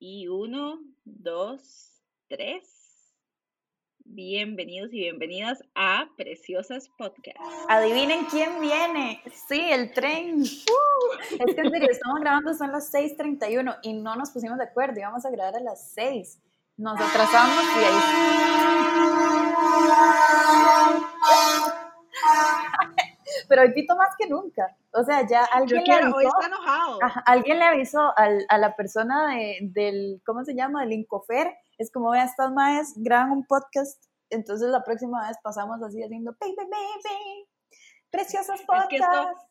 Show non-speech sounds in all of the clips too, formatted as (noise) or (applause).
Y uno, dos, tres. Bienvenidos y bienvenidas a Preciosas Podcast. Adivinen quién viene. Sí, el tren. Uh, es que en serio, estamos grabando, son las 6:31 y no nos pusimos de acuerdo. Íbamos a grabar a las 6. Nos atrasamos y ahí. (laughs) Pero hoy pito más que nunca. O sea, ya alguien le avisó. Hoy está enojado. Alguien le avisó al, a la persona de, del, ¿cómo se llama? Del Incofer. Es como, vea, estas madres graban un podcast. Entonces la próxima vez pasamos así haciendo, baby, baby, preciosos podcasts.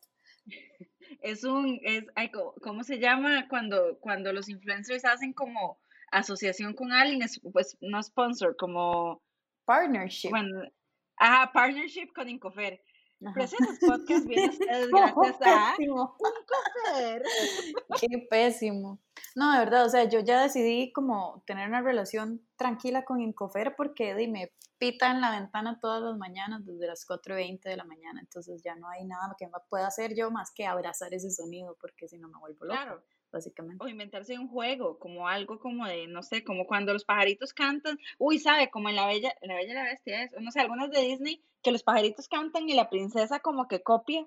(laughs) Es, un, es, ay, ¿cómo se llama? Cuando, cuando los influencers hacen como asociación con alguien, es, pues no sponsor, como... Partnership. Bueno, ajá, partnership con Incofer. Preciosos Podcast viene (laughs) gracias a Incofer. (laughs) Qué pésimo. No, de verdad, o sea, yo ya decidí como tener una relación tranquila con Incofer porque dime, pita en la ventana todas las mañanas desde las 4.20 de la mañana, entonces ya no hay nada que pueda hacer yo más que abrazar ese sonido porque si no me vuelvo loca. Claro básicamente. O inventarse un juego, como algo como de, no sé, como cuando los pajaritos cantan, uy, sabe, como en La Bella, la Bella la Bestia, no sé, algunas de Disney, que los pajaritos cantan y la princesa como que copia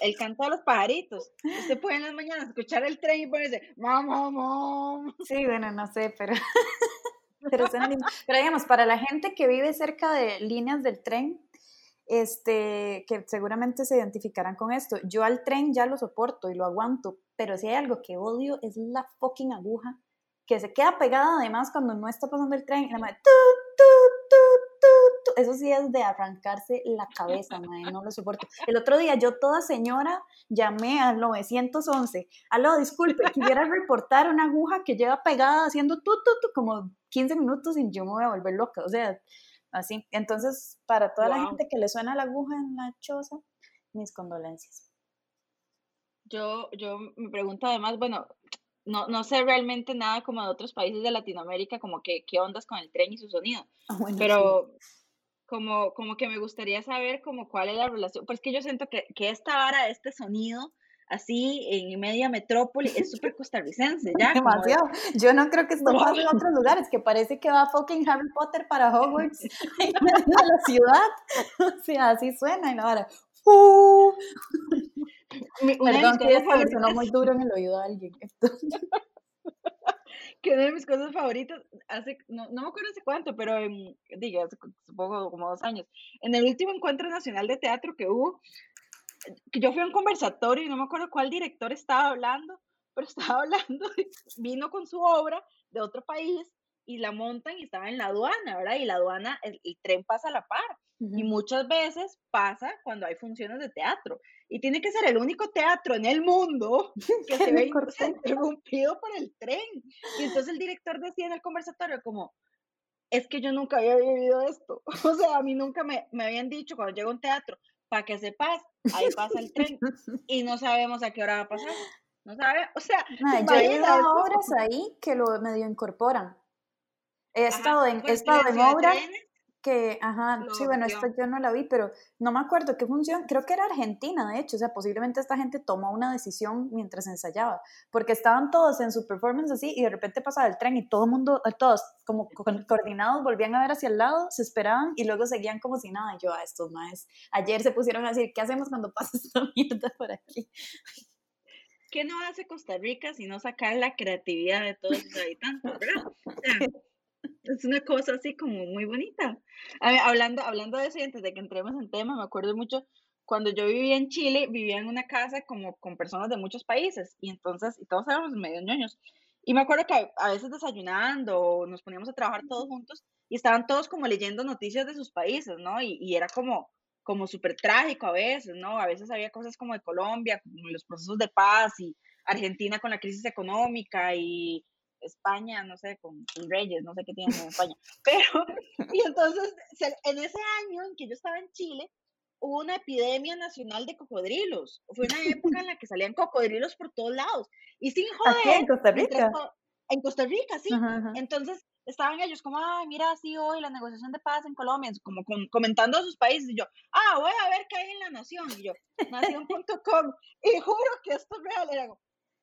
el canto de los pajaritos. Usted puede en las mañanas escuchar el tren y ponerse, mamá, mamá. Sí, bueno, no sé, pero... (laughs) pero, pero digamos, para la gente que vive cerca de líneas del tren, este, que seguramente se identificarán con esto. Yo al tren ya lo soporto y lo aguanto, pero si hay algo que odio es la fucking aguja que se queda pegada además cuando no está pasando el tren. Y la madre, eso sí es de arrancarse la cabeza, madre, no lo soporto. El otro día yo toda señora llamé al 911. Aló, disculpe, quisiera reportar una aguja que lleva pegada haciendo tu, tu, tu, como 15 minutos y yo me voy a volver loca. O sea, así. Entonces, para toda la gente que le suena la aguja en la choza, mis condolencias. Yo, yo me pregunto además, bueno, no, no sé realmente nada como de otros países de Latinoamérica, como que qué ondas con el tren y su sonido, ah, pero como, como que me gustaría saber como cuál es la relación, pues que yo siento que, que esta vara, este sonido, así en media metrópoli, es (laughs) súper costarricense, ¿ya? Demasiado. Yo no creo que esto pase en otros lugares, que parece que va fucking Harry Potter para Hogwarts (laughs) (laughs) en la ciudad. O sea, así suena y ahora. ¡Uh! Perdón, que eso sonó muy duro en el oído de alguien. que una de mis cosas favoritas, hace, no, no me acuerdo hace cuánto, pero diga, hace supongo como dos años, en el último encuentro nacional de teatro que hubo, yo fui a un conversatorio y no me acuerdo cuál director estaba hablando, pero (laughs) estaba hablando, vino con su obra de otro país y la montan y estaba en la aduana, ¿verdad? Y la aduana, el, tren pasa a la par. Y muchas veces pasa cuando hay funciones de teatro. Y tiene que ser el único teatro en el mundo (laughs) que se ve interrumpido por el tren. Y entonces el director decía en el conversatorio como, es que yo nunca había vivido esto. (laughs) O sea, a mí nunca me, me habían dicho cuando llego a un teatro, para que sepas, ahí pasa el tren (laughs) y no sabemos a qué hora va a pasar. No sabe, o sea, yo he ido a obras ahí que lo medio incorporan. He estado en, he estado en obras que, ajá, sí, bueno, esta yo no la vi, pero no me acuerdo qué función, creo que era Argentina, de hecho, o sea, posiblemente esta gente tomó una decisión mientras ensayaba, porque estaban todos en su performance así y de repente pasaba el tren y todo el mundo, eh, todos como coordinados, volvían a ver hacia el lado, se esperaban y luego seguían como si nada. yo, a ah, estos más, ayer se pusieron a decir, ¿qué hacemos cuando pasa (laughs) esta mierda por aquí? ¿Qué no hace Costa Rica si no sacar la creatividad de todos sus habitantes, verdad? O sea, (laughs) es una cosa así como muy bonita. hablando, hablando de eso y antes de que entremos en tema, me acuerdo mucho cuando yo vivía en Chile, vivía en una casa como con personas de muchos países y entonces, y todos éramos medio ñoños. Y me acuerdo que a, veces desayunando nos poníamos a trabajar todos juntos y estaban todos como leyendo noticias de sus países, ¿no? Y, y era como, como súper trágico a veces, ¿no? A veces había cosas como de Colombia, como los procesos de paz y Argentina con la crisis económica y España, no sé, con, Reyes, no sé qué tienen en España. (laughs) Pero, y entonces, en ese año en que yo estaba en Chile, hubo una epidemia nacional de cocodrilos. Fue una época en la que salían cocodrilos por todos lados. Y sin joder. ¿En Costa Rica? En Costa Rica, sí. Entonces, estaban ellos como, ay, mira, sí, hoy la negociación de paz en Colombia, como comentando a sus países, y yo, ah, voy a ver qué hay en La Nación, y yo, nación.com, y juro que esto es real, era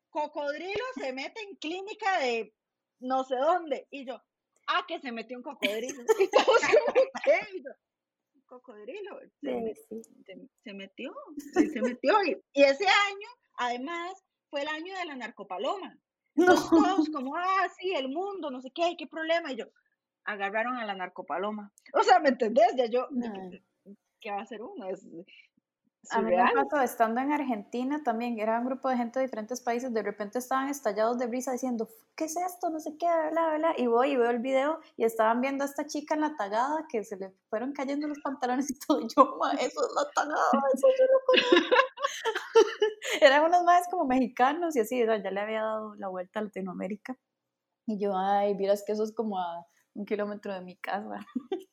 cocodrilo se mete en clínica de no sé dónde. Y yo, ah, que se metió un cocodrilo. (laughs) Y todos como, ¿qué? Y yo, un cocodrilo. Se, metió, se metió. Y, ese año, además, fue el año de la narcopaloma. todos como, ah, sí, el mundo, no sé qué, qué problema. Y yo, agarraron a la narcopaloma. O sea, ¿me entendés? Ya yo, ¿qué va a hacer uno? Es, a mí me pasó estando en Argentina también, era un grupo de gente de diferentes países, de repente estaban estallados de brisa diciendo, ¿qué es esto? No sé qué, bla, bla, y voy y veo el video y estaban viendo a esta chica en la tagada que se le fueron cayendo los pantalones y todo, (laughs) yo, ma, eso es la tagada, eso yo no conozco. (laughs) Eran unos más como mexicanos y así, ya le había dado la vuelta a Latinoamérica. Y yo, ay, miras que eso es como a un kilómetro de mi casa (laughs)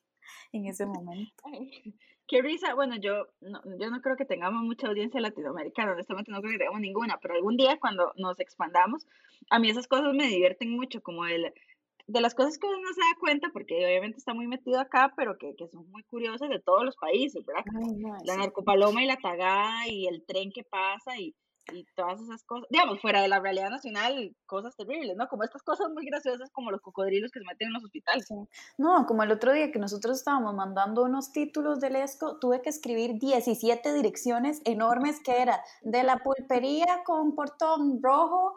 en ese momento. Qué risa, bueno, yo no, yo no creo que tengamos mucha audiencia latinoamericana, honestamente no creo que tengamos ninguna, pero algún día cuando nos expandamos, a mí esas cosas me divierten mucho, como el, de las cosas que uno no se da cuenta, porque obviamente está muy metido acá, pero que, que son muy curiosas de todos los países, ¿verdad? la narcopaloma y la tagada y el tren que pasa y y todas esas cosas, digamos, fuera de la realidad nacional, cosas terribles, ¿no? Como estas cosas muy graciosas como los cocodrilos que se meten en los hospitales. No, como el otro día que nosotros estábamos mandando unos títulos del ESCO, tuve que escribir 17 direcciones enormes que era de la pulpería con portón rojo,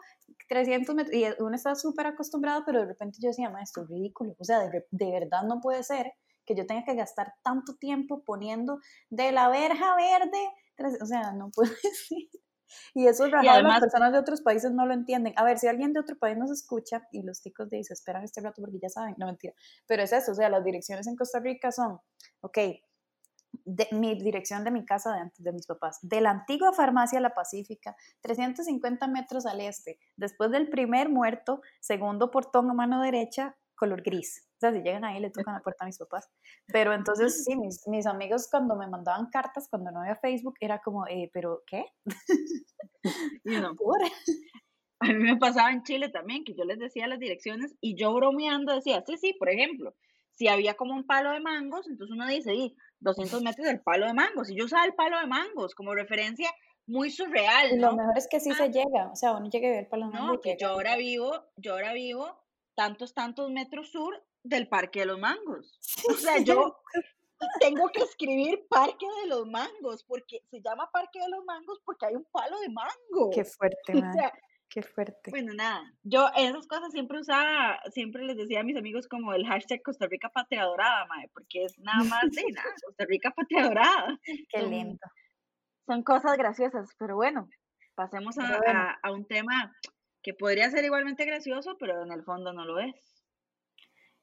300 metros, y uno está súper acostumbrado, pero de repente yo decía, esto es ridículo, o sea, de, de verdad no puede ser que yo tenga que gastar tanto tiempo poniendo de la verja verde, o sea, no puede (laughs) ser. Y eso es raro, las personas de otros países no lo entienden. A ver, si alguien de otro país nos escucha y los ticos de se esperan este rato porque ya saben, no mentira. Pero es eso, o sea, las direcciones en Costa Rica son, ok, de, mi dirección de mi casa de antes de mis papás, de la antigua farmacia La Pacífica, 350 metros al este, después del primer muerto, segundo portón a mano derecha, color gris. O sea, si llegan ahí le tocan la puerta a mis papás. Pero entonces, sí, mis, mis amigos cuando me mandaban cartas, cuando no había Facebook, era como, eh, ¿pero qué? (laughs) No. (laughs) A mí me pasaba en Chile también, que yo les decía las direcciones y yo bromeando decía, sí, sí, por ejemplo, si había como un palo de mangos, entonces uno dice, y 200 metros del palo de mangos. Y yo usaba el palo de mangos como referencia muy surreal. ¿no? Lo mejor es que sí se ah. llega, o sea, uno llega a ver el palo de mangos. No, que yo ahora vivo, yo ahora vivo tantos, tantos metros sur del Parque de los Mangos. O sea, yo tengo que escribir Parque de los Mangos, porque se llama Parque de los Mangos porque hay un palo de mango. Qué (laughs) fuerte, Qué fuerte. Bueno, nada, yo esas cosas siempre usaba, siempre les decía a mis amigos como el hashtag Costa Rica Patria Dorada, mae, porque es nada más de nada, (laughs) Costa Rica Patria Dorada. Qué lindo. Son cosas graciosas, pero bueno, pasemos a, a un tema que podría ser igualmente gracioso, pero en el fondo no lo es.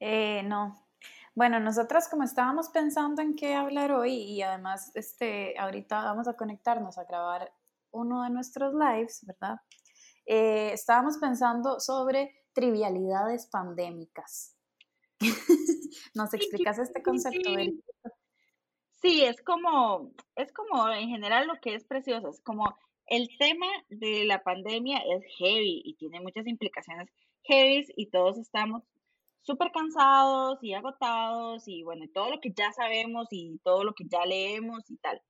Eh, no. Bueno, nosotras como estábamos pensando en qué hablar hoy y además este, ahorita vamos a conectarnos a grabar uno de nuestros lives, ¿verdad? Eh, estábamos pensando sobre trivialidades pandémicas. (laughs) ¿Nos explicas este concepto? Sí, es como, es como en general lo que es precioso, es como el tema de la pandemia es heavy y tiene muchas implicaciones heavy y todos estamos súper cansados y agotados y bueno, todo lo que ya sabemos y todo lo que ya leemos y tal.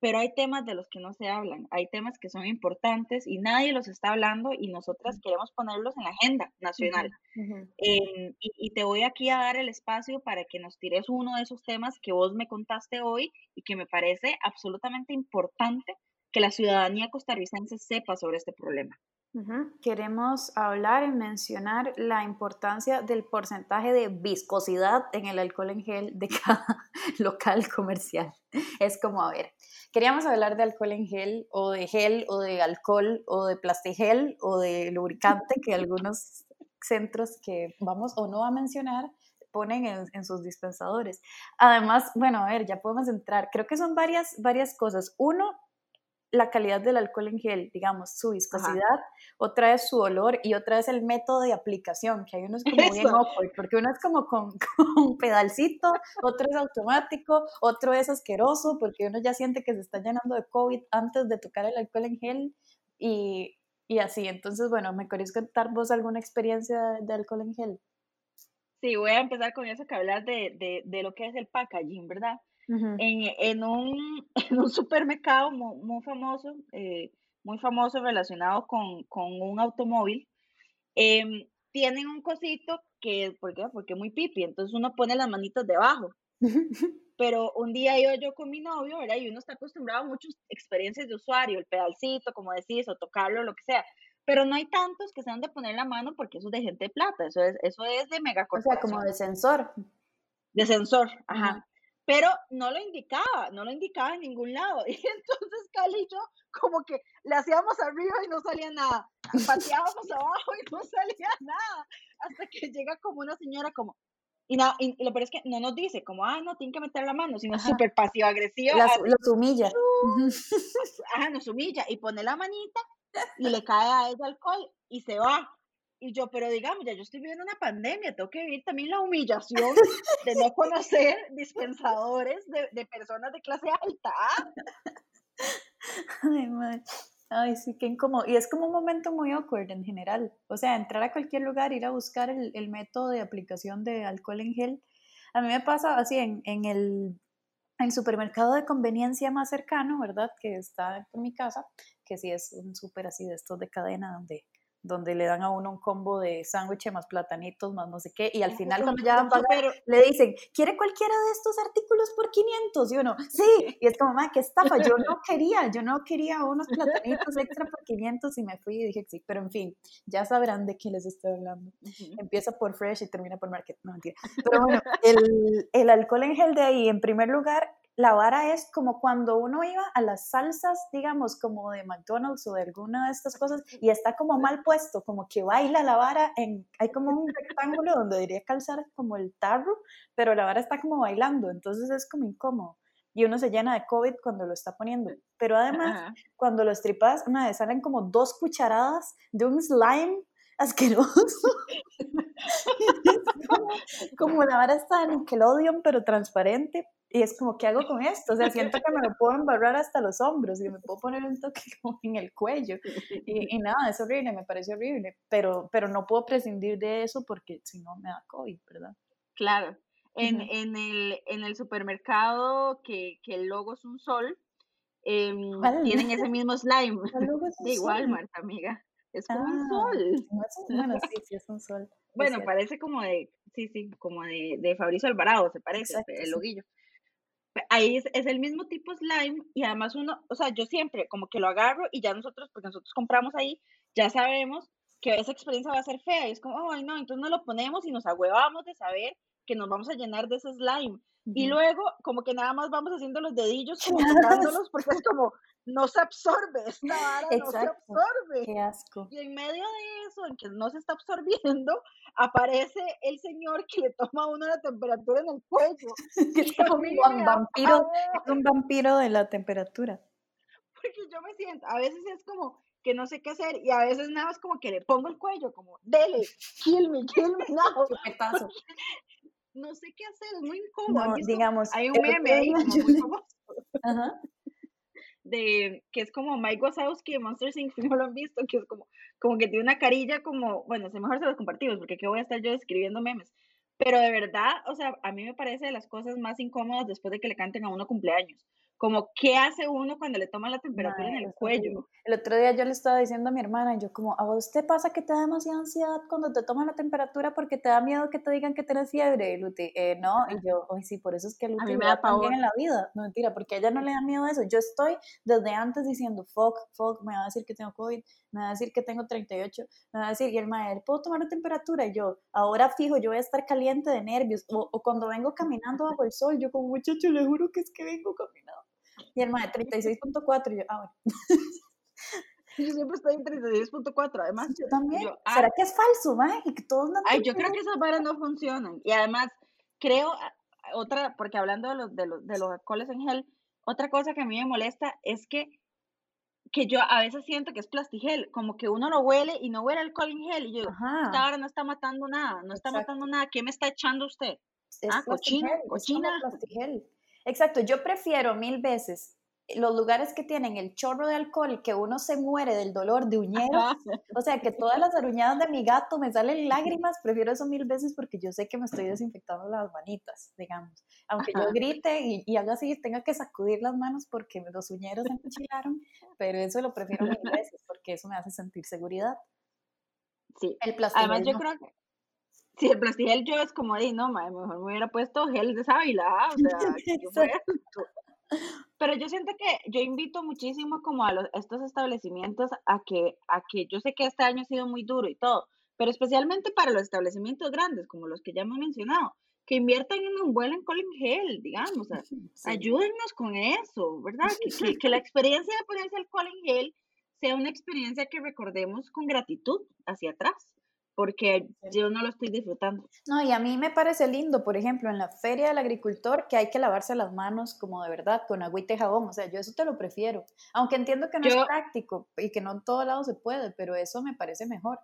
Pero hay temas de los que no se hablan, hay temas que son importantes y nadie los está hablando y nosotras queremos ponerlos en la agenda nacional. Em, y, y, te voy aquí a dar el espacio para que nos tires uno de esos temas que vos me contaste hoy y que me parece absolutamente importante que la ciudadanía costarricense sepa sobre este problema. Queremos hablar y mencionar la importancia del porcentaje de viscosidad en el alcohol en gel de cada (laughs) local comercial. Es como, a ver, queríamos hablar de alcohol en gel o de gel o de alcohol o de plastigel o de lubricante que algunos centros que vamos o no a mencionar ponen en, en, sus dispensadores. Además, bueno, a ver, ya podemos entrar. Creo que son varias, varias cosas. Uno, la calidad del alcohol en gel, digamos, su viscosidad, otra es su olor y otra es el método de aplicación, que hay unos (laughs) como bien awkward, porque uno es como con, (laughs) un pedalcito, otro es automático, otro es asqueroso, porque uno ya siente que se está llenando de COVID antes de tocar el alcohol en gel y, y así. Entonces, bueno, ¿me queréis contar vos alguna experiencia de, alcohol en gel? Sí, voy a empezar con eso que hablas de, de, de lo que es el packaging, ¿verdad? En, un, (laughs) en un supermercado muy, famoso, eh, muy famoso relacionado con, un automóvil. Em, tienen un cosito que, ¿por qué? Porque es muy pipi, entonces uno pone las manitas debajo. (laughs) Pero un día iba yo con mi novio, ¿verdad? Y uno está acostumbrado a muchas experiencias de usuario, el pedalcito, como decís, o tocarlo, lo que sea. Pero no hay tantos que sean de poner la mano porque eso es de gente de plata, eso es, eso es de O sea, como de sensor. De sensor, ajá. Pero no lo indicaba, no lo indicaba en ningún lado. (laughs) Y entonces Cali y yo como que le hacíamos arriba y no salía nada. Pateábamos abajo y no (laughs) salía nada. Hasta que llega como una señora como, y, no, y, lo peor es que no nos dice como, ah, no, tiene que meter la mano, sino súper pasivo-agresiva. Los humilla. Ajá, (laughs) nos humilla y pone la manita y le cae a ella alcohol y se va. Y yo, pero digamos, ya yo estoy viviendo una pandemia, tengo que vivir también la humillación de no (laughs) conocer dispensadores de, de personas de clase alta. Ay, man. Ay, sí, qué incómodo. Y es como un momento muy awkward en general. O sea, entrar a cualquier lugar, ir a buscar el, el método de aplicación de alcohol en gel. A mí me pasa así en, en el, el, supermercado de conveniencia más cercano, ¿verdad? Que está en mi casa, que sí es un súper así de estos de cadena donde donde le dan a uno un combo de sándwich más platanitos, más no sé qué, y al final cuando ya van a pagar, le dicen, ¿quiere cualquiera de estos artículos por 500? Y uno, sí, y es como, ma, qué estafa, yo no (laughs) quería, yo no quería unos platanitos extra por 500 y me fui y dije sí, pero en fin, ya sabrán de qué les estoy hablando. Empieza por Fresh y termina por Market, no mentira. Pero bueno, el, el alcohol en gel de ahí, en primer lugar, la vara es como cuando uno iba a las salsas, digamos, como de McDonald's o de alguna de estas cosas, y está como mal puesto, como que baila la vara en, hay como un rectángulo donde debería calzar como el tarro, pero la vara está como bailando, entonces es como incómodo. Y uno se llena de COVID cuando lo está poniendo. Pero además, cuando lo estripas, una vez salen como dos cucharadas de un slime asqueroso. (laughs) como, como, la vara está en Nickelodeon, pero transparente, y es como, ¿qué hago con esto? O sea, (laughs) siento que me lo puedo embarrar hasta los hombros y me puedo poner un toque (laughs) como en el cuello. (laughs) Y, y, nada, es horrible, me parece horrible. Pero, pero no puedo prescindir de eso porque si no me da COVID, ¿verdad? Claro. En, en, el, en el supermercado que, que el logo es un sol, eh, tienen ese mismo slime. de igual, Marta, amiga. Es como un ah, sol. bueno, sí, sí, es un sol. Bueno, parece como de, sí, sí, como de, de Fabricio Alvarado, se parece, el loguillo ahí es, el mismo tipo slime y además uno, o sea, yo siempre como que lo agarro y ya nosotros, porque nosotros compramos ahí, ya sabemos que esa experiencia va a ser fea y es como, ay no, entonces no lo ponemos y nos agüevamos de saber que nos vamos a llenar de ese slime. Y luego como que nada más vamos haciendo los dedillos como (laughs) porque es como, no se absorbe, esta vara no se absorbe. Qué asco. Y en medio de eso, en que no se está absorbiendo, (laughs) aparece el señor que le toma a uno la temperatura en el cuello. (laughs) es como un vampiro, es un vampiro de la temperatura. Porque yo me siento, a veces es como que no sé qué hacer y a veces nada más como que le pongo el cuello, como, dele, kill me, kill me, no. (laughs) no sé qué hacer, es muy incómodo. digamos, hay un meme ahí como muy famoso. Ajá de que es como Mike Wazowski de Monsters Inc. (laughs) Si no lo han visto, que es como, como que tiene una carilla como, bueno, si mejor se los compartimos, porque aquí voy a estar yo escribiendo memes. Pero de verdad, o sea, a mí me parece de las cosas más incómodas después de que le canten a uno cumpleaños como qué hace uno cuando le toma la temperatura en el cuello. El otro día yo le estaba diciendo a mi hermana, yo como, ¿a vos te pasa que te da demasiada ansiedad cuando te toman la temperatura porque te da miedo que te digan que tienes fiebre, Luti? Eh, no, y yo, hoy sí, por eso es que Luti me da también en la vida. No, mentira, porque a ella no le da miedo eso. Yo estoy desde antes diciendo, fuck, fuck, me va a decir que tengo COVID, me va a decir que tengo 38, me va a decir, y el maestro, ¿puedo tomar la temperatura? Y yo, ahora fijo, yo voy a estar caliente de nervios. O, o cuando vengo caminando bajo el sol, yo como, muchacho, le juro que es que vengo caminando y el de 36.4, y yo, ah, bueno. (laughs) Yo siempre estoy en 36.4, además. Yo también. Ah ¿Será que es falso, ma? Y que todos no Ay, yo creo que esas varas no funcionan. Y además, creo, ah, otra, porque hablando de los, de los, de los alcoholes en gel, otra cosa que a mí me molesta es que, que yo a veces siento que es plastigel, como que uno lo huele y no huele alcohol en gel. Y yo digo, esta vara no está matando nada, no está matando nada. ¿Qué me está echando usted? ah, cochina, cochina. Exacto, yo prefiero mil veces los lugares que tienen el chorro de alcohol que uno se muere del dolor de uñeros, o sea, que todas las aruñadas de mi gato me salen lágrimas, prefiero eso mil veces porque yo sé que me estoy desinfectando las manitas, digamos. Aunque yo grite y, y, haga así, tenga que sacudir las manos porque los uñeros se enchilaron, pero eso lo prefiero mil veces porque eso me hace sentir seguridad. Sí. El. Además, yo creo que. Sí, el plastigel yo es como, di, no, mejor me hubiera puesto gel de sábila, o sea, (laughs) (laughs) Pero yo siento que yo invito muchísimo como a, los, estos establecimientos a que, a que yo sé que este año ha sido muy duro y todo, pero especialmente para los establecimientos grandes, como los que ya hemos mencionado, que inviertan en un buen Colin Gel, digamos, ayúdennos con eso, ¿verdad? Que, que, la experiencia de ponerse el Colin Gel sea una experiencia que recordemos con gratitud hacia atrás, porque yo no lo estoy disfrutando. No, y a mí me parece lindo, por ejemplo, en la feria del agricultor, que hay que lavarse las manos como de verdad, con agüita y jabón, o sea, yo eso te lo prefiero, aunque entiendo que no es práctico y que no en todo lado se puede, pero eso me parece mejor.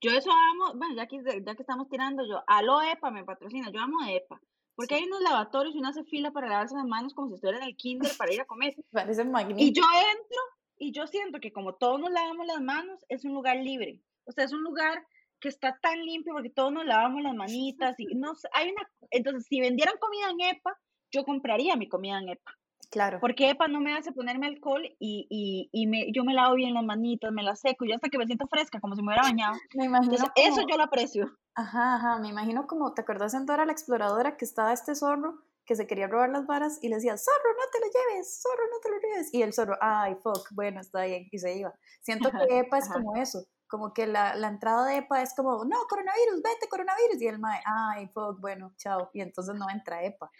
Yo eso amo, bueno, ya que, ya que estamos tirando, yo, alo EPA me patrocina, yo amo EPA. Porque hay unos lavatorios y uno hace fila para lavarse las manos como si estuviera en el kinder para ir a comer. (laughs) Parece magnífico. Y yo entro y yo siento que como todos nos lavamos las manos, es un lugar libre. O sea, es un lugar que está tan limpio porque todos nos lavamos las manitas y no hay una entonces si vendieran comida en EPA, yo compraría mi comida en EPA. Claro. Porque EPA no me hace ponerme alcohol y, y, y me, yo me lavo bien las manitas, me las seco, y hasta que me siento fresca, como si me hubiera bañado. (laughs) Me imagino. Eso yo lo aprecio. Ajá, ajá, me imagino como, ¿te acuerdas en Dora la Exploradora que estaba este zorro que se quería robar las varas y le decía, zorro, no te lo lleves, zorro, no te lo lleves? Y el zorro, ay, fuck, bueno, está bien, y se iba. Siento que EPA es como eso, como que la, la, entrada de EPA es como, no, coronavirus, vete, coronavirus, y el mae, ay, fuck, bueno, chao, y entonces no entra EPA.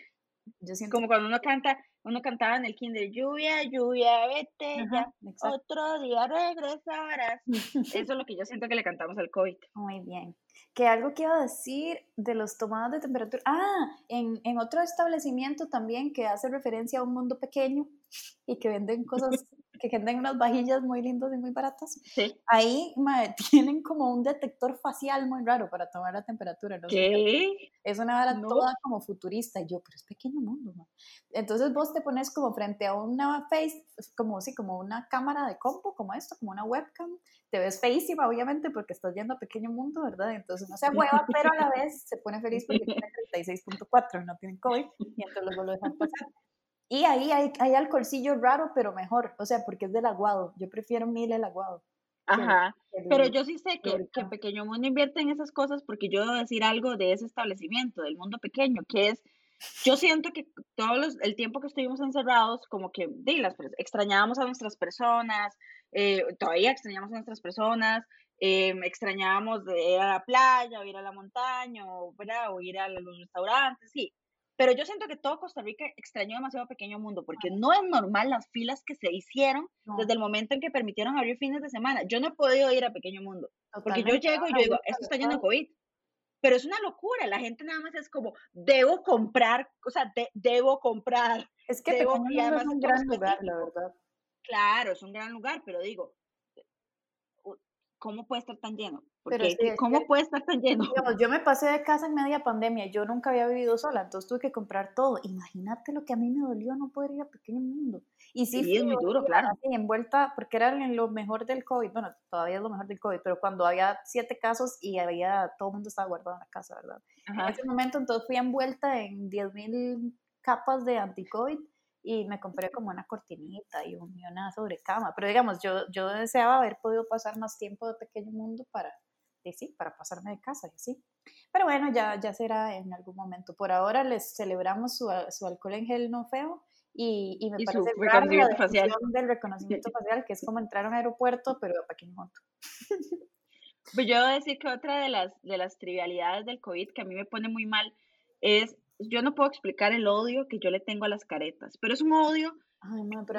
Yo siento como cuando uno canta, uno cantaba en el kinder, lluvia, lluvia, vete ya, otro día regresarás. Eso es lo que yo siento que le cantamos al COVID. Muy bien. Que algo que iba a decir de los tomados de temperatura. Ah, en, en otro establecimiento también que hace referencia a un mundo pequeño y que venden cosas que venden unas vajillas muy lindas y muy baratas. Sí. Ahí (laughs) tienen como un detector facial muy raro para tomar la temperatura. ¿no? ¿Qué? Es una vara toda como futurista. Y yo, pero es pequeño mundo. ¿no? Entonces vos te pones como frente a una face, como sí, como una cámara de compu, como esto, como una webcam. Te ves feísima, obviamente, porque estás yendo a pequeño mundo, ¿verdad? Entonces no se hueva, (laughs) pero a la vez se pone feliz porque tiene 36.4 y no tiene COVID. Y entonces luego lo dejan pasar. Y ahí hay, hay alcoholcillo raro, pero mejor, o sea, porque es del aguado. Yo prefiero mil el aguado. Ajá, pero yo sí sé que, que Pequeño Mundo invierte en esas cosas porque yo debo decir algo de ese establecimiento, del mundo pequeño, que es, yo siento que todo el tiempo que estuvimos encerrados, como que de, las, extrañábamos a nuestras personas, eh, todavía extrañamos a nuestras personas, eh, extrañábamos de ir a la playa, o ir a la montaña, o, o ir a los restaurantes, sí, pero yo siento que todo Costa Rica extrañó demasiado Pequeño Mundo, porque no es normal las filas que se hicieron desde el momento en que permitieron abrir fines de semana. Yo no he podido ir a Pequeño Mundo, porque yo llego y yo digo, esto está lleno de COVID. Pero es una locura, la gente nada más es como, debo comprar, o sea, debo comprar. Es que debo, es un gran lugar, la verdad. Claro, es un gran lugar, pero digo, ¿cómo puede estar tan lleno? Porque, ¿Cómo puede estar tan lleno? yo me pasé de casa en media pandemia, yo nunca había vivido sola, entonces tuve que comprar todo. Imagínate lo que a mí me dolió no poder ir a Pequeño Mundo. Y sí, sí es muy duro, claro. envuelta, porque era lo mejor del COVID, bueno, todavía es lo mejor del COVID, pero cuando había siete casos y había, todo el mundo estaba guardado en la casa, ¿verdad? En ese momento entonces fui envuelta en 10.000 capas de anti-COVID y me compré como una cortinita y, una sobrecama. Pero digamos, yo, yo deseaba haber podido pasar más tiempo de pequeño mundo para, sí, para pasarme de casa y así. Pero bueno, ya, ya será en algún momento. Por ahora les celebramos su, su alcohol en gel no feo y, y me parece la facial. del reconocimiento (laughs) facial, que es como entrar a un aeropuerto, pero a pequeño mundo. (laughs) Pues yo debo decir que otra de las, de las trivialidades del COVID que a mí me pone muy mal es yo no puedo explicar el odio que yo le tengo a las caretas, pero es un odio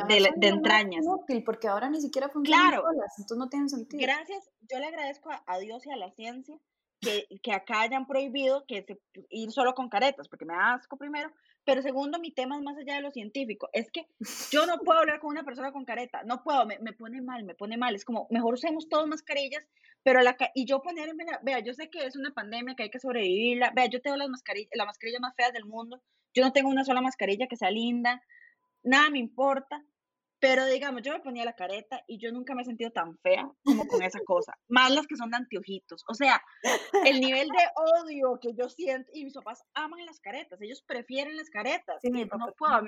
de, de entrañas. Útil porque ahora ni siquiera funcionan claro, entonces no tiene sentido. Gracias, yo le agradezco a, Dios y a la ciencia que, que acá hayan prohibido que se, ir solo con caretas, porque me da asco primero, pero segundo, mi tema es más allá de lo científico, es que yo no puedo hablar con una persona con careta, no puedo, me, me pone mal, me pone mal, es como, mejor usemos todos mascarillas pero la, y yo ponerme, vea, yo sé que es una pandemia que hay que sobrevivirla, vea, yo tengo las mascarillas, la mascarilla más fea del mundo, yo no tengo una sola mascarilla que sea linda, nada me importa, pero digamos, yo me ponía la careta y yo nunca me he sentido tan fea como con esa cosa, más las que son de anteojitos, o sea, el nivel de odio que yo siento, y mis papás aman las caretas, ellos prefieren las caretas, no puedo,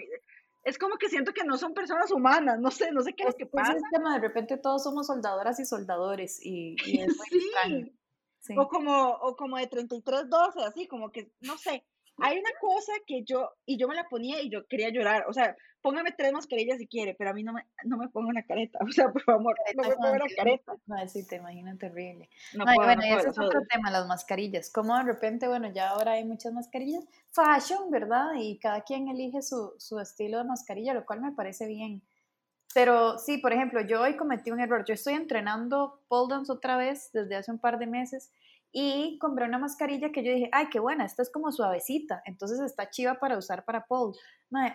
es como que siento que no son personas humanas, no sé, no sé qué es, lo que pasa. Es tema, de repente todos somos soldadoras y soldadores y, es (laughs) sí. Sí. O como, o como de 33-12, así, como que, no sé, hay una cosa que yo, y yo me la ponía y yo quería llorar, o sea, póngame tres mascarillas si quiere, pero a mí no me, no me ponga una careta, (laughs) o sea, por favor, no me ponga una careta. No, sí, te imagino terrible. No, bueno, ese es otro tema, las mascarillas, como de repente, bueno, ya ahora hay muchas mascarillas, fashion, ¿verdad? Y cada quien elige su, su estilo de mascarilla, lo cual me parece bien. Pero sí, por ejemplo, yo hoy cometí un error. Yo estoy entrenando pole dance otra vez desde hace un par de meses y compré una mascarilla que yo dije, ay, qué buena, esta es como suavecita, entonces está chiva para usar para pole.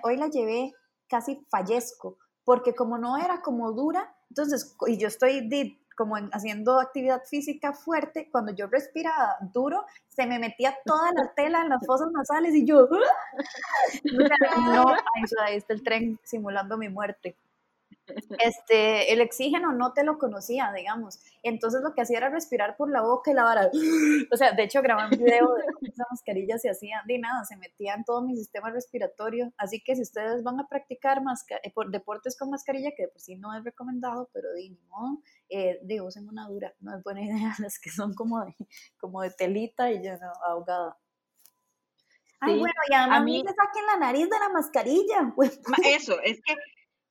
hoy la llevé casi fallezco, porque como no era como dura, entonces, y yo estoy como haciendo actividad física fuerte, cuando yo respiraba duro, se me metía toda la tela en las fosas nasales y yo, (laughs) no, ahí está el tren simulando mi muerte este, el oxígeno no te lo conocía, digamos. Entonces lo que hacía era respirar por la boca y la vara. (laughs) O sea, de hecho grabé un video de (laughs) esa mascarilla se hacía de nada, se metía en todo mi sistema respiratorio. Así que si ustedes van a practicar eh, deportes con mascarilla, que de por sí no es recomendado, pero de ni modo, eh, digo, usen una dura, no es buena (laughs) idea, las que son como de, como de telita y ya no, ahogada. Ay, bueno, y además a mí se saquen la nariz de la mascarilla. Eso, es que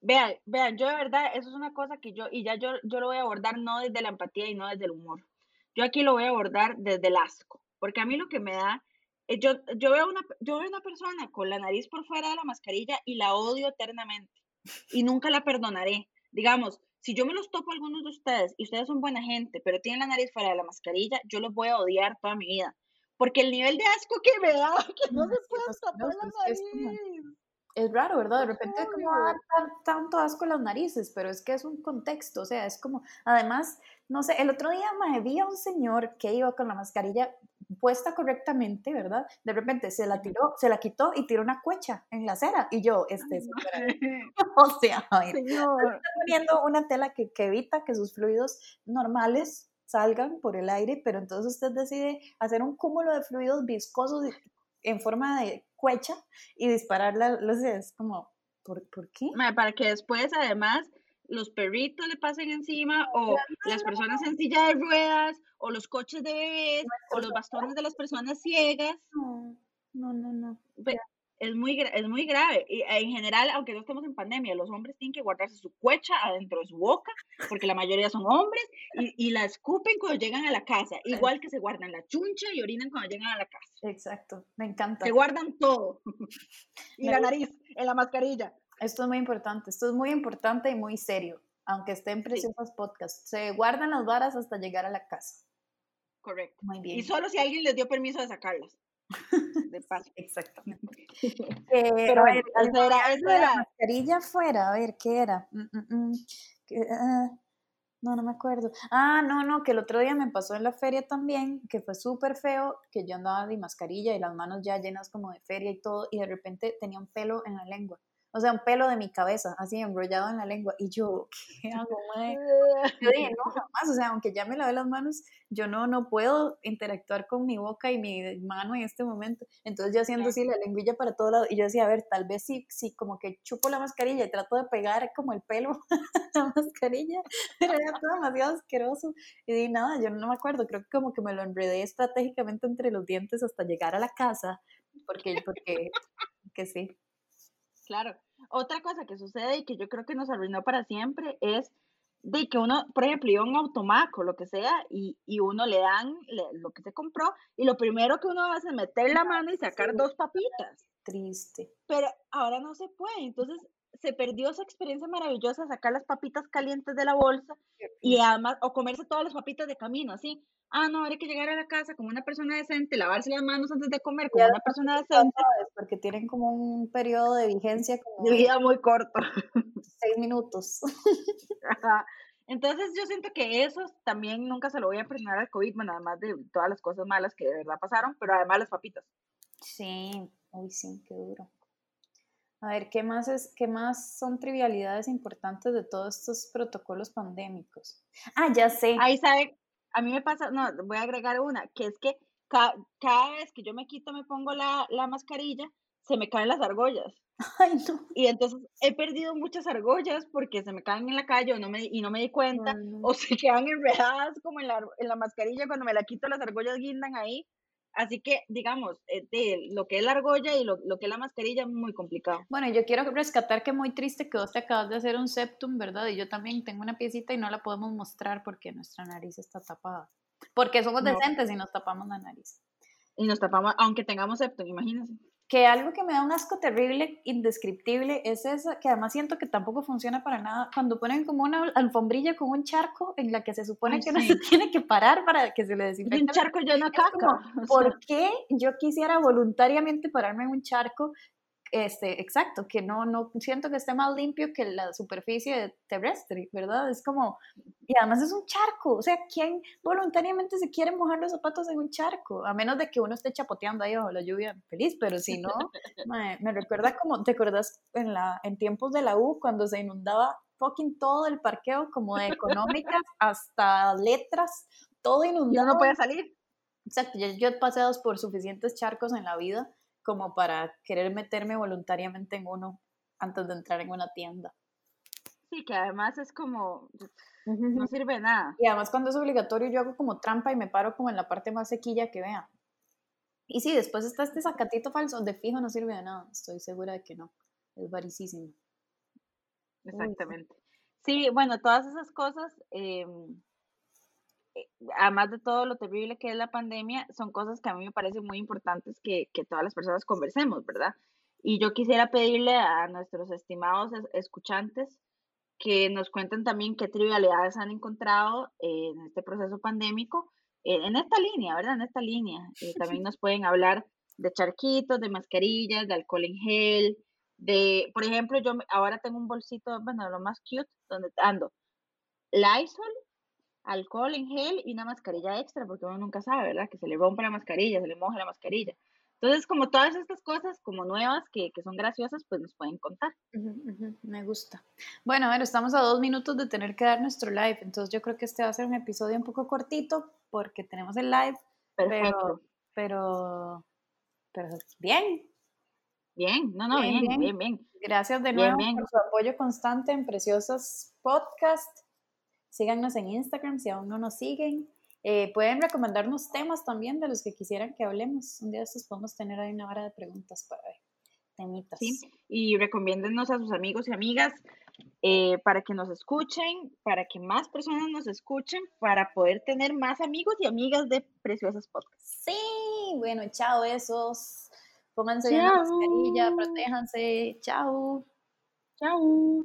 Vean, vean, yo de verdad, eso es una cosa que yo, y ya yo, yo lo voy a abordar no desde la empatía y no desde el humor. Yo aquí lo voy a abordar desde el asco, porque a mí lo que me da, eh, yo, yo, veo una, yo veo una persona con la nariz por fuera de la mascarilla y la odio eternamente y nunca la perdonaré. Digamos, si yo me los topo a algunos de ustedes y ustedes son buena gente, pero tienen la nariz fuera de la mascarilla, yo los voy a odiar toda mi vida. Porque el nivel de asco que me da, (laughs) que no se puede tapar la nariz es raro, ¿verdad? De repente como dar tanto asco las narices, pero es que es un contexto, o sea, es como, además, no sé, el otro día me vi a un señor que iba con la mascarilla puesta correctamente, ¿verdad? De repente se la tiró, se la quitó y tiró una cuecha en la acera y yo, este, (laughs) (laughs) o sea, está poniendo una tela que, que evita que sus fluidos normales salgan por el aire, pero entonces usted decide hacer un cúmulo de fluidos viscosos en forma de cuecha y dispararla, no sé, es como, ¿por, ¿por qué? Para que después, además, los perritos le pasen encima o las personas en silla de ruedas o los coches de bebés o los bastones de las personas ciegas. No, no, no. no es muy, es muy grave. Y en general, aunque no estemos en pandemia, los hombres tienen que guardarse su cuecha adentro de su boca, porque la mayoría son hombres, y, y la escupen cuando llegan a la casa, igual que se guardan la chuncha y orinan cuando llegan a la casa. Exacto, me encanta. Se guardan todo. (laughs) y la nariz, en la mascarilla. Esto es muy importante, esto es muy importante y muy serio, aunque estén preciosos podcasts. Se guardan las varas hasta llegar a la casa. Correcto. Muy bien. Y solo si alguien les dio permiso de sacarlas. (laughs) De paso. Exactamente. (laughs) Eh, Pero a ver, la mascarilla fuera, a ver, ¿qué era? Mm, mm, mm, ah, no, no me acuerdo. Ah, no, no, que el otro día me pasó en la feria también, que fue súper feo, que yo andaba de mascarilla y las manos ya llenas como de feria y todo, y de repente tenía un pelo en la lengua o sea, un pelo de mi cabeza, así enrollado en la lengua. Y yo, ¿qué hago, mae? (laughs) Yo dije, no, jamás, o sea, aunque ya me lavé las manos, yo no, no puedo interactuar con mi boca y mi mano en este momento. Entonces yo haciendo así la lengüilla para todo lado, y yo decía, a ver, tal vez sí, sí, como que chupo la mascarilla y trato de pegar como el pelo (laughs) a la mascarilla, (laughs) pero era todo demasiado asqueroso. Y dije, nada, yo no me acuerdo, creo que como que me lo enredé estratégicamente entre los dientes hasta llegar a la casa, porque, porque, que sí. Claro. Otra cosa que sucede y que yo creo que nos arruinó para siempre es de que uno, por ejemplo, iba a un automaco, lo que sea, y, y uno le dan lo que se compró, y lo primero que uno hace es meter la mano y sacar dos papitas. Triste. Pero ahora no se puede, entonces se perdió esa experiencia maravillosa de sacar las papitas calientes de la bolsa y además, o comerse todas las papitas de camino, así ah, no, hay que llegar a la casa como una persona decente, lavarse las manos antes de comer como una persona decente. Porque tienen como un periodo de vigencia. Como de vida muy corto. (laughs) Seis minutos. Entonces yo siento que eso también nunca se lo voy a presionar al COVID, bueno, además de todas las cosas malas que de verdad pasaron, pero además las papitas. Sí, uy, sí, qué duro. A ver, ¿qué más, es, ¿qué más son trivialidades importantes de todos estos protocolos pandémicos? Ah, ya sé. Ahí sabe, a mí me pasa, no, voy a agregar una, que es que cada, vez que yo me quito, me pongo la, mascarilla, se me caen las argollas. (laughs) Ay, no. Y entonces he perdido muchas argollas porque se me caen en la calle o no me, y no me di cuenta, o (laughs) se quedan enredadas como en la, en la mascarilla, cuando me la quito las argollas guindan ahí. Así que, digamos, eh, de lo que es la argolla y lo, lo, que es la mascarilla es muy complicado. Bueno, yo quiero rescatar que muy triste que vos te acabas de hacer un septum, ¿verdad? Y yo también tengo una piecita y no la podemos mostrar porque nuestra nariz está tapada. Porque somos decentes y nos tapamos la nariz. Y nos tapamos, aunque tengamos septum, imagínense que algo que me da un asco terrible, indescriptible, es esa, que además siento que tampoco funciona para nada, cuando ponen como una alfombrilla con un charco en la que se supone que no se tiene que parar para que se le desinfecte. Un charco lleno de caca. (laughs) ¿Por qué yo quisiera voluntariamente pararme en un charco este, exacto, que no, no siento que esté más limpio que la superficie terrestre, ¿verdad? Es como, y además es un charco, o sea, ¿quién voluntariamente se quiere mojar los zapatos en un charco? A menos de que uno esté chapoteando ahí bajo la lluvia feliz, pero si no, (laughs) me, recuerda como, ¿te acuerdas en, la, en tiempos de la U cuando se inundaba fucking todo el parqueo, como de económicas (laughs) hasta letras, todo inundado? Ya no puede salir. Exacto, yo, yo he pasado por suficientes charcos en la vida como para querer meterme voluntariamente en uno antes de entrar en una tienda. Sí, que además es como, no sirve nada. Y además cuando es obligatorio yo hago como trampa y me paro como en la parte más sequilla que vea. Y sí, después está este sacatito falso, de fijo no sirve de nada, estoy segura de que no, es varicísimo. Exactamente. Sí, bueno, todas esas cosas, eh, además de todo lo terrible que es la pandemia, son cosas que a mí me parecen muy importantes que, que todas las personas conversemos, ¿verdad? Y yo quisiera pedirle a nuestros estimados escuchantes que nos cuenten también qué trivialidades han encontrado en este proceso pandémico, en esta línea, ¿verdad? En esta línea. Eh, también nos pueden hablar de charquitos, de mascarillas, de alcohol en gel, de, por ejemplo, yo ahora tengo un bolsito, bueno, lo más cute, donde ando Lysol, alcohol en gel y una mascarilla extra, porque uno nunca sabe, ¿verdad? Que se le rompa la mascarilla, se le moja la mascarilla. Entonces, como todas estas cosas como nuevas que, que son graciosas, pues nos pueden contar. me gusta. Bueno, ver, estamos a dos minutos de tener que dar nuestro live, entonces yo creo que este va a ser un episodio un poco cortito porque tenemos el live. Perfecto. Pero, pero, bien. Bien, no, no, bien, bien, bien. Gracias de nuevo por su apoyo constante en Preciosas Podcast. Síganos en Instagram si aún no nos siguen. Eh, pueden recomendarnos temas también de los que quisieran que hablemos. Un día de estos podemos tener ahí una hora de preguntas para ver. Temitas. Sí, y recomiéndennos a sus amigos y amigas eh, para que nos escuchen, para que más personas nos escuchen, para poder tener más amigos y amigas de Preciosas Podcasts. Sí, bueno, chao esos. Pónganse bien la mascarilla, protéjanse. Chao. Chao.